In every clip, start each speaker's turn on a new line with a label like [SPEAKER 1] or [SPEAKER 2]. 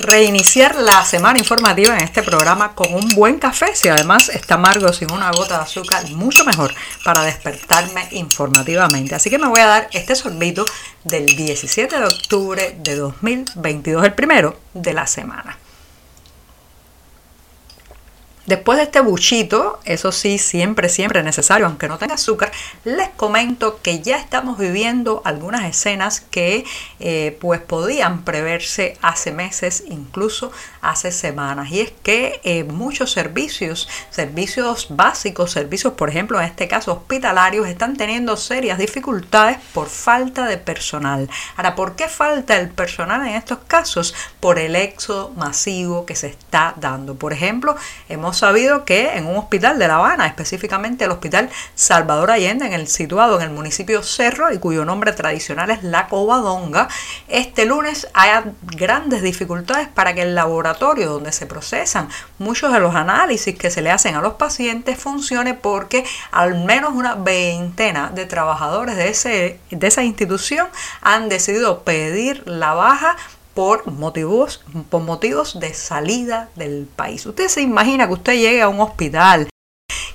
[SPEAKER 1] Reiniciar la semana informativa en este programa con un buen café. Si además está amargo sin una gota de azúcar, mucho mejor para despertarme informativamente. Así que me voy a dar este sorbito del 17 de octubre de 2022, el primero de la semana. Después de este buchito, eso sí, siempre, siempre necesario, aunque no tenga azúcar, les comento que ya estamos viviendo algunas escenas que eh, pues podían preverse hace meses, incluso hace semanas. Y es que eh, muchos servicios, servicios básicos, servicios, por ejemplo, en este caso hospitalarios, están teniendo serias dificultades por falta de personal. Ahora, ¿por qué falta el personal en estos casos? Por el éxodo masivo que se está dando. Por ejemplo, hemos sabido que en un hospital de La Habana, específicamente el Hospital Salvador Allende, en el, situado en el municipio Cerro y cuyo nombre tradicional es La Covadonga, este lunes hay grandes dificultades para que el laboratorio donde se procesan muchos de los análisis que se le hacen a los pacientes funcione porque al menos una veintena de trabajadores de, ese, de esa institución han decidido pedir la baja por motivos, por motivos de salida del país. Usted se imagina que usted llegue a un hospital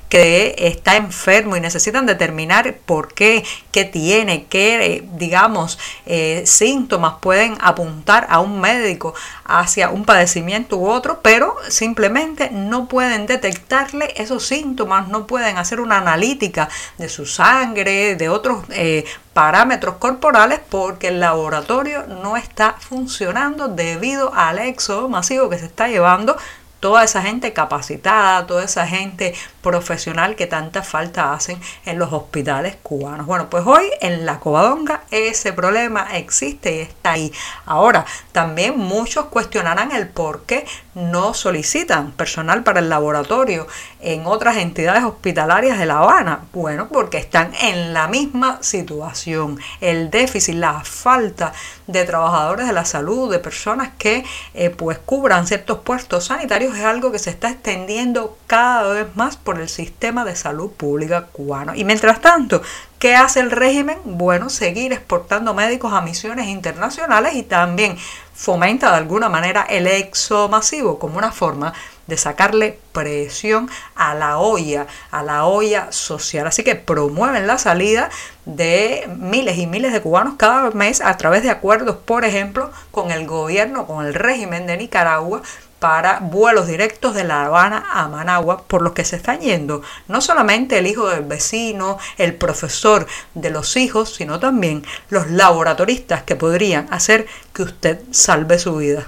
[SPEAKER 1] que está enfermo y necesitan determinar por qué, qué tiene, qué, digamos, eh, síntomas pueden apuntar a un médico hacia un padecimiento u otro, pero simplemente no pueden detectarle esos síntomas, no pueden hacer una analítica de su sangre, de otros eh, parámetros corporales porque el laboratorio no está funcionando debido al éxodo masivo que se está llevando toda esa gente capacitada, toda esa gente profesional que tanta falta hacen en los hospitales cubanos. Bueno, pues hoy en la Covadonga ese problema existe y está ahí. Ahora, también muchos cuestionarán el por qué no solicitan personal para el laboratorio en otras entidades hospitalarias de La Habana. Bueno, porque están en la misma situación. El déficit, la falta de trabajadores de la salud, de personas que eh, pues cubran ciertos puestos sanitarios es algo que se está extendiendo cada vez más por el sistema de salud pública cubano. Y mientras tanto, ¿qué hace el régimen? Bueno, seguir exportando médicos a misiones internacionales y también fomenta de alguna manera el éxodo masivo como una forma de sacarle presión a la olla, a la olla social. Así que promueven la salida de miles y miles de cubanos cada mes a través de acuerdos, por ejemplo, con el gobierno, con el régimen de Nicaragua, para vuelos directos de La Habana a Managua, por los que se están yendo no solamente el hijo del vecino, el profesor de los hijos, sino también los laboratoristas que podrían hacer que usted salve su vida.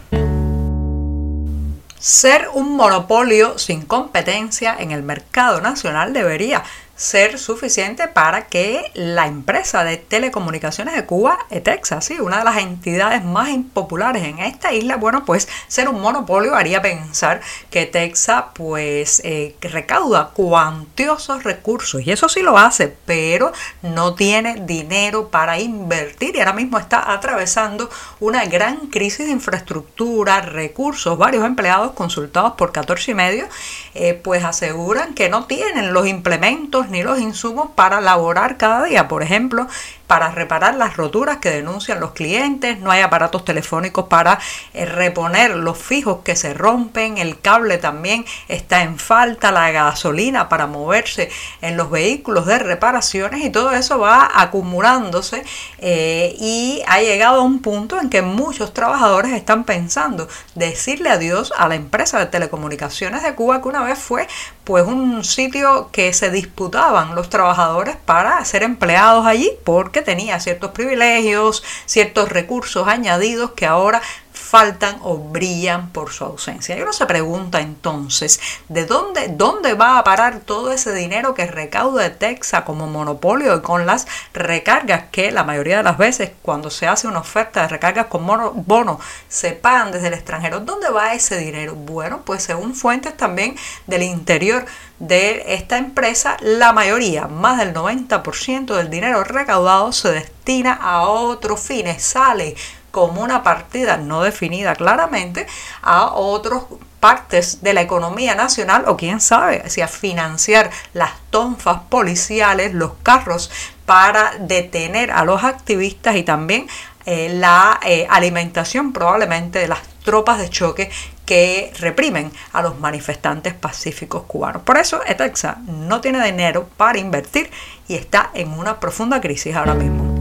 [SPEAKER 1] Ser un monopolio sin competencia en el mercado nacional debería ser suficiente para que la empresa de telecomunicaciones de Cuba, ETEXA, sí, una de las entidades más impopulares en esta isla, bueno, pues ser un monopolio haría pensar que ETEXA pues eh, recauda cuantiosos recursos y eso sí lo hace, pero no tiene dinero para invertir y ahora mismo está atravesando una gran crisis de infraestructura, recursos, varios empleados consultados por 14 y medio, eh, pues aseguran que no tienen los implementos ni los insumos para laborar cada día. Por ejemplo, para reparar las roturas que denuncian los clientes, no hay aparatos telefónicos para eh, reponer los fijos que se rompen, el cable también está en falta, la gasolina para moverse en los vehículos de reparaciones y todo eso va acumulándose eh, y ha llegado a un punto en que muchos trabajadores están pensando decirle adiós a la empresa de telecomunicaciones de Cuba que una vez fue pues un sitio que se disputaban los trabajadores para ser empleados allí porque tenía ciertos privilegios, ciertos recursos añadidos que ahora faltan o brillan por su ausencia. Y uno se pregunta entonces, ¿de dónde, dónde va a parar todo ese dinero que recauda Texas como monopolio y con las recargas que la mayoría de las veces cuando se hace una oferta de recargas con bono se pagan desde el extranjero? ¿Dónde va ese dinero? Bueno, pues según fuentes también del interior de esta empresa, la mayoría, más del 90% del dinero recaudado se destina a otros fines, sale como una partida no definida claramente a otras partes de la economía nacional o quién sabe si a financiar las tonfas policiales, los carros para detener a los activistas y también eh, la eh, alimentación probablemente de las tropas de choque que reprimen a los manifestantes pacíficos cubanos. Por eso Etexa no tiene dinero para invertir y está en una profunda crisis ahora mismo.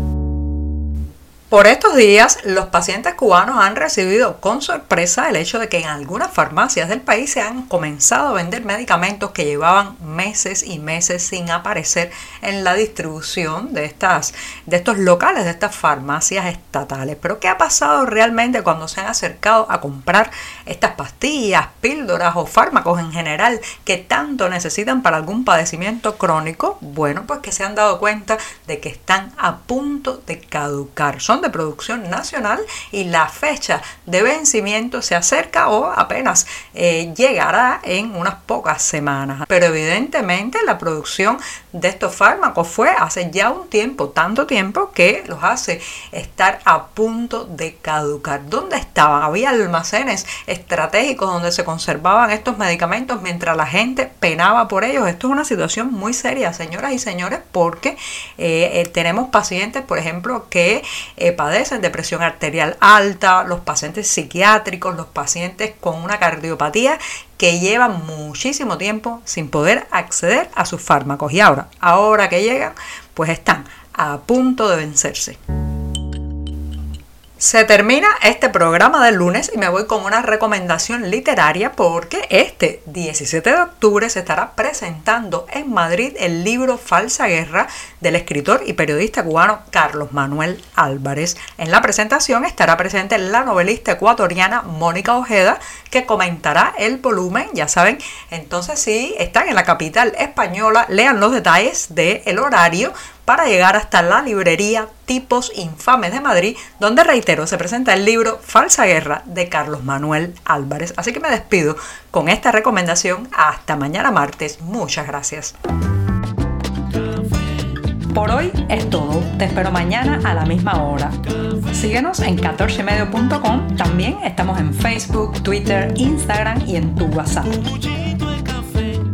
[SPEAKER 1] Por estos días, los pacientes cubanos han recibido con sorpresa el hecho de que en algunas farmacias del país se han comenzado a vender medicamentos que llevaban meses y meses sin aparecer en la distribución de, estas, de estos locales, de estas farmacias estatales. Pero ¿qué ha pasado realmente cuando se han acercado a comprar estas pastillas, píldoras o fármacos en general que tanto necesitan para algún padecimiento crónico? Bueno, pues que se han dado cuenta de que están a punto de caducar. Son de producción nacional y la fecha de vencimiento se acerca o apenas eh, llegará en unas pocas semanas. Pero evidentemente la producción de estos fármacos fue hace ya un tiempo, tanto tiempo que los hace estar a punto de caducar. ¿Dónde estaban? Había almacenes estratégicos donde se conservaban estos medicamentos mientras la gente penaba por ellos. Esto es una situación muy seria, señoras y señores, porque eh, eh, tenemos pacientes, por ejemplo, que padecen de presión arterial alta, los pacientes psiquiátricos, los pacientes con una cardiopatía que llevan muchísimo tiempo sin poder acceder a sus fármacos y ahora, ahora que llegan, pues están a punto de vencerse. Se termina este programa del lunes y me voy con una recomendación literaria porque este 17 de octubre se estará presentando en Madrid el libro Falsa Guerra del escritor y periodista cubano Carlos Manuel Álvarez. En la presentación estará presente la novelista ecuatoriana Mónica Ojeda que comentará el volumen, ya saben, entonces si están en la capital española, lean los detalles del horario para llegar hasta la librería Tipos Infames de Madrid, donde reitero, se presenta el libro Falsa Guerra de Carlos Manuel Álvarez. Así que me despido con esta recomendación. Hasta mañana martes. Muchas gracias. Por hoy es todo. Te espero mañana a la misma hora. Síguenos en 14medio.com. También estamos en Facebook, Twitter, Instagram y en tu WhatsApp.